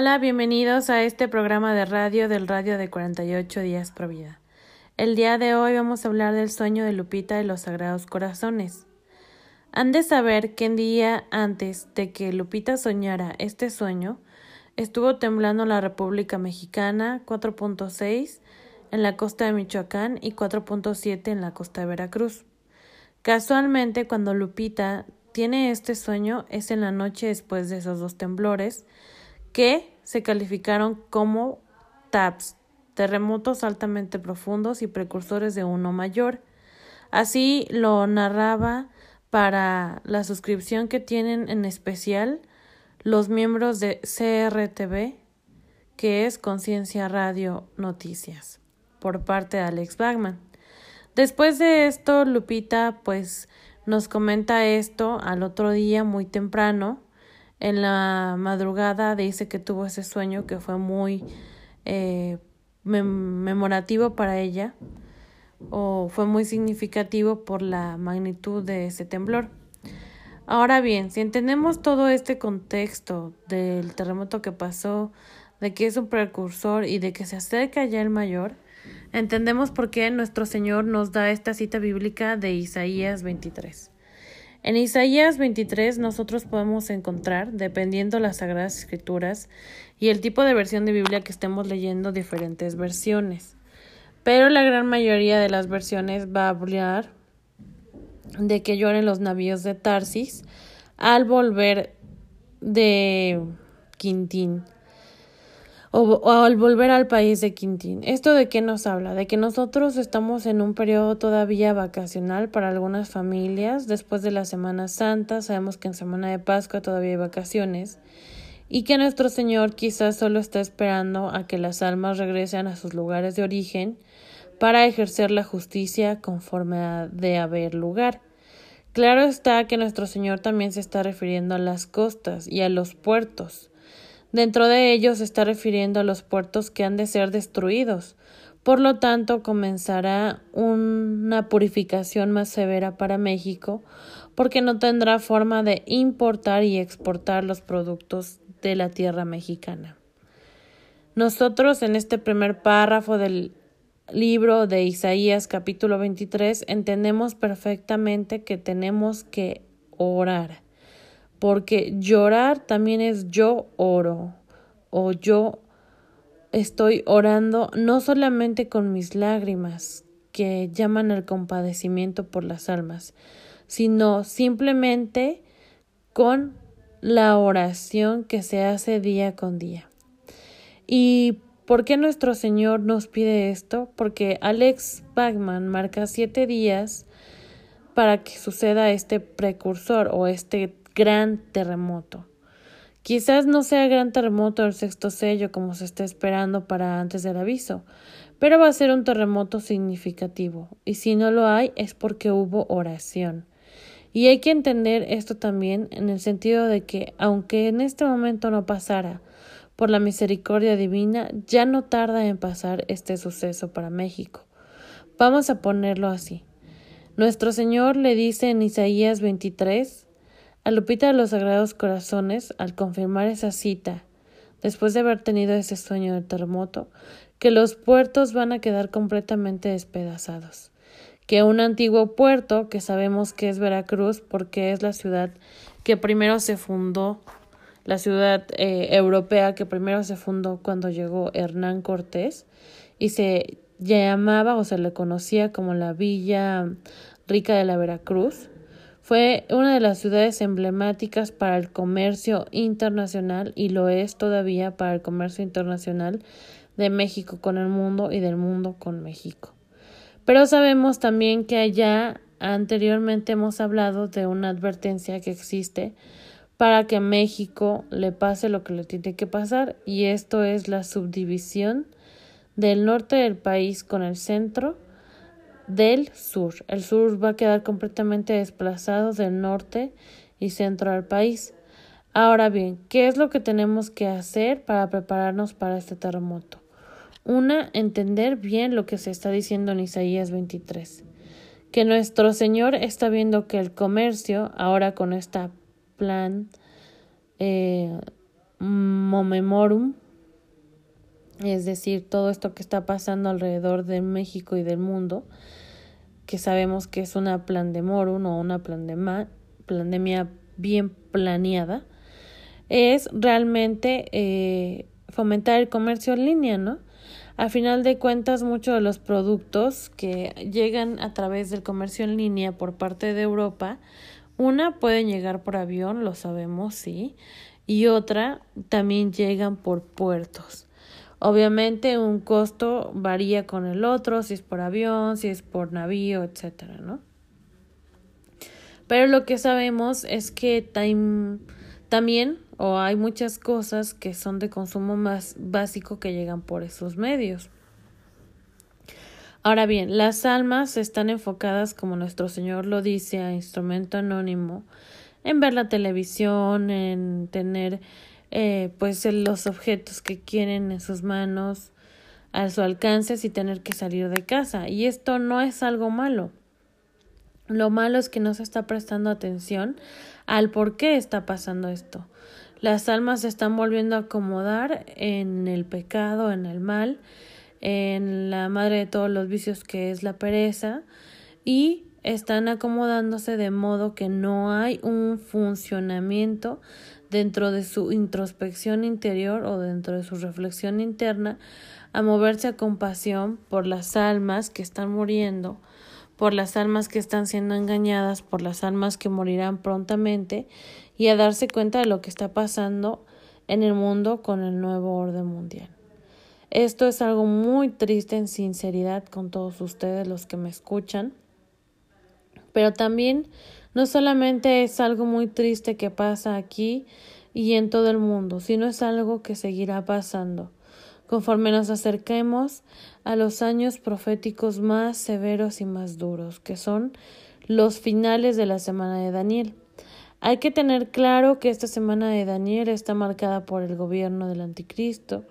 Hola, bienvenidos a este programa de radio del radio de 48 días por vida. El día de hoy vamos a hablar del sueño de Lupita y los Sagrados Corazones. Han de saber que un día antes de que Lupita soñara este sueño, estuvo temblando la República Mexicana 4.6 en la costa de Michoacán y 4.7 en la costa de Veracruz. Casualmente, cuando Lupita tiene este sueño es en la noche después de esos dos temblores que se calificaron como TAPS, terremotos altamente profundos y precursores de uno mayor. Así lo narraba para la suscripción que tienen en especial los miembros de CRTV, que es Conciencia Radio Noticias, por parte de Alex Bagman. Después de esto, Lupita pues nos comenta esto al otro día muy temprano en la madrugada dice que tuvo ese sueño que fue muy eh, memorativo para ella o fue muy significativo por la magnitud de ese temblor. Ahora bien, si entendemos todo este contexto del terremoto que pasó, de que es un precursor y de que se acerca ya el mayor, entendemos por qué nuestro Señor nos da esta cita bíblica de Isaías 23. En Isaías 23 nosotros podemos encontrar, dependiendo las Sagradas Escrituras y el tipo de versión de Biblia que estemos leyendo, diferentes versiones. Pero la gran mayoría de las versiones va a hablar de que lloren los navíos de Tarsis al volver de Quintín o, al volver al país de Quintín. ¿Esto de qué nos habla? De que nosotros estamos en un periodo todavía vacacional para algunas familias. Después de la Semana Santa, sabemos que en Semana de Pascua todavía hay vacaciones. Y que nuestro Señor quizás solo está esperando a que las almas regresen a sus lugares de origen para ejercer la justicia conforme a de haber lugar. Claro está que nuestro Señor también se está refiriendo a las costas y a los puertos Dentro de ellos se está refiriendo a los puertos que han de ser destruidos. Por lo tanto, comenzará una purificación más severa para México, porque no tendrá forma de importar y exportar los productos de la tierra mexicana. Nosotros en este primer párrafo del libro de Isaías capítulo 23 entendemos perfectamente que tenemos que orar porque llorar también es yo oro o yo estoy orando no solamente con mis lágrimas que llaman al compadecimiento por las almas, sino simplemente con la oración que se hace día con día. ¿Y por qué nuestro Señor nos pide esto? Porque Alex Bagman marca siete días para que suceda este precursor o este gran terremoto. Quizás no sea gran terremoto el sexto sello como se está esperando para antes del aviso, pero va a ser un terremoto significativo, y si no lo hay es porque hubo oración. Y hay que entender esto también en el sentido de que, aunque en este momento no pasara, por la misericordia divina, ya no tarda en pasar este suceso para México. Vamos a ponerlo así. Nuestro Señor le dice en Isaías 23, a Lupita de los Sagrados Corazones, al confirmar esa cita, después de haber tenido ese sueño del terremoto, que los puertos van a quedar completamente despedazados, que un antiguo puerto, que sabemos que es Veracruz porque es la ciudad que primero se fundó, la ciudad eh, europea que primero se fundó cuando llegó Hernán Cortés y se llamaba o se le conocía como la Villa Rica de la Veracruz, fue una de las ciudades emblemáticas para el comercio internacional y lo es todavía para el comercio internacional de México con el mundo y del mundo con México. Pero sabemos también que allá anteriormente hemos hablado de una advertencia que existe para que a México le pase lo que le tiene que pasar y esto es la subdivisión del norte del país con el centro del sur. El sur va a quedar completamente desplazado del norte y centro del país. Ahora bien, ¿qué es lo que tenemos que hacer para prepararnos para este terremoto? Una, entender bien lo que se está diciendo en Isaías 23. Que nuestro Señor está viendo que el comercio, ahora con esta plan eh, Momemorum, es decir, todo esto que está pasando alrededor de México y del mundo, que sabemos que es una plandemorum o una pandemia bien planeada, es realmente eh, fomentar el comercio en línea, ¿no? A final de cuentas, muchos de los productos que llegan a través del comercio en línea por parte de Europa, una pueden llegar por avión, lo sabemos, sí, y otra también llegan por puertos. Obviamente un costo varía con el otro, si es por avión, si es por navío, etcétera, ¿no? Pero lo que sabemos es que también o hay muchas cosas que son de consumo más básico que llegan por esos medios. Ahora bien, las almas están enfocadas, como nuestro Señor lo dice, a instrumento anónimo, en ver la televisión, en tener eh, pues los objetos que quieren en sus manos a su alcance sin tener que salir de casa. Y esto no es algo malo. Lo malo es que no se está prestando atención al por qué está pasando esto. Las almas se están volviendo a acomodar en el pecado, en el mal, en la madre de todos los vicios que es la pereza y están acomodándose de modo que no hay un funcionamiento dentro de su introspección interior o dentro de su reflexión interna a moverse a compasión por las almas que están muriendo, por las almas que están siendo engañadas, por las almas que morirán prontamente y a darse cuenta de lo que está pasando en el mundo con el nuevo orden mundial. Esto es algo muy triste en sinceridad con todos ustedes los que me escuchan, pero también no solamente es algo muy triste que pasa aquí y en todo el mundo, sino es algo que seguirá pasando conforme nos acerquemos a los años proféticos más severos y más duros, que son los finales de la semana de Daniel. Hay que tener claro que esta semana de Daniel está marcada por el gobierno del anticristo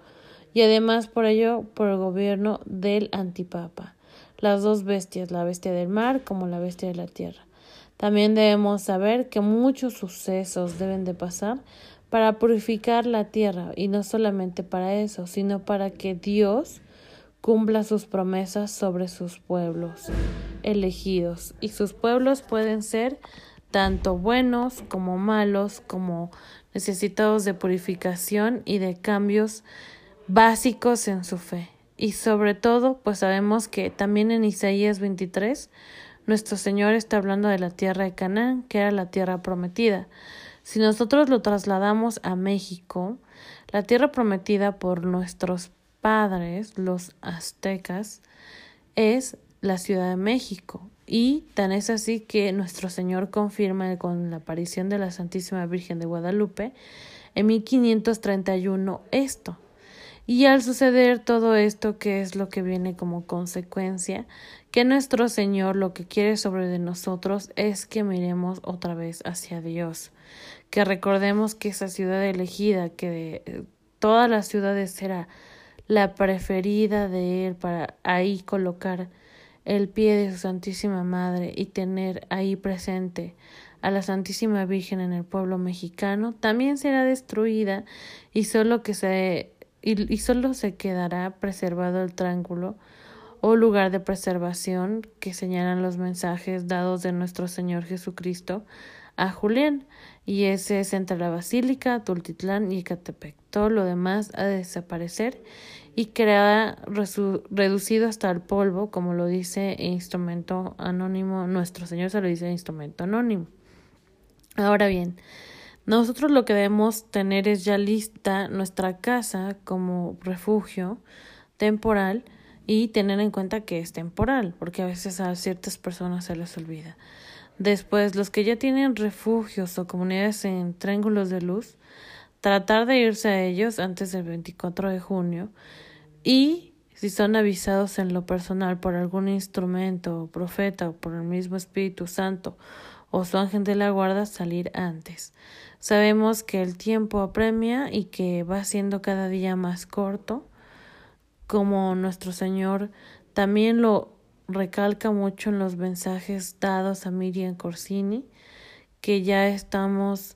y además por ello por el gobierno del antipapa, las dos bestias, la bestia del mar como la bestia de la tierra. También debemos saber que muchos sucesos deben de pasar para purificar la tierra y no solamente para eso, sino para que Dios cumpla sus promesas sobre sus pueblos elegidos y sus pueblos pueden ser tanto buenos como malos, como necesitados de purificación y de cambios básicos en su fe. Y sobre todo, pues sabemos que también en Isaías 23, nuestro Señor está hablando de la tierra de Canaán, que era la tierra prometida. Si nosotros lo trasladamos a México, la tierra prometida por nuestros padres, los aztecas, es la Ciudad de México. Y tan es así que nuestro Señor confirma con la aparición de la Santísima Virgen de Guadalupe en 1531 esto. Y al suceder todo esto, que es lo que viene como consecuencia, que nuestro Señor lo que quiere sobre de nosotros es que miremos otra vez hacia Dios, que recordemos que esa ciudad elegida, que de todas las ciudades era la preferida de Él para ahí colocar el pie de su Santísima Madre y tener ahí presente a la Santísima Virgen en el pueblo mexicano, también será destruida y solo que se y, solo se quedará preservado el triángulo o lugar de preservación que señalan los mensajes dados de nuestro Señor Jesucristo a Julián, y ese es entre la Basílica, Tultitlán y Ecatepec. Todo lo demás de desaparecer y quedará reducido hasta el polvo, como lo dice instrumento anónimo, nuestro Señor se lo dice instrumento anónimo. Ahora bien, nosotros lo que debemos tener es ya lista nuestra casa como refugio temporal y tener en cuenta que es temporal, porque a veces a ciertas personas se les olvida. Después, los que ya tienen refugios o comunidades en triángulos de luz, tratar de irse a ellos antes del 24 de junio y si son avisados en lo personal por algún instrumento profeta o por el mismo Espíritu Santo o su ángel de la guarda, salir antes. Sabemos que el tiempo apremia y que va siendo cada día más corto, como nuestro Señor también lo recalca mucho en los mensajes dados a Miriam Corsini, que ya estamos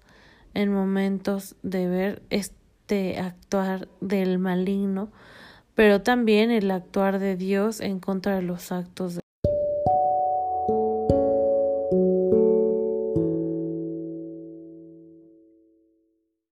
en momentos de ver este actuar del maligno, pero también el actuar de Dios en contra de los actos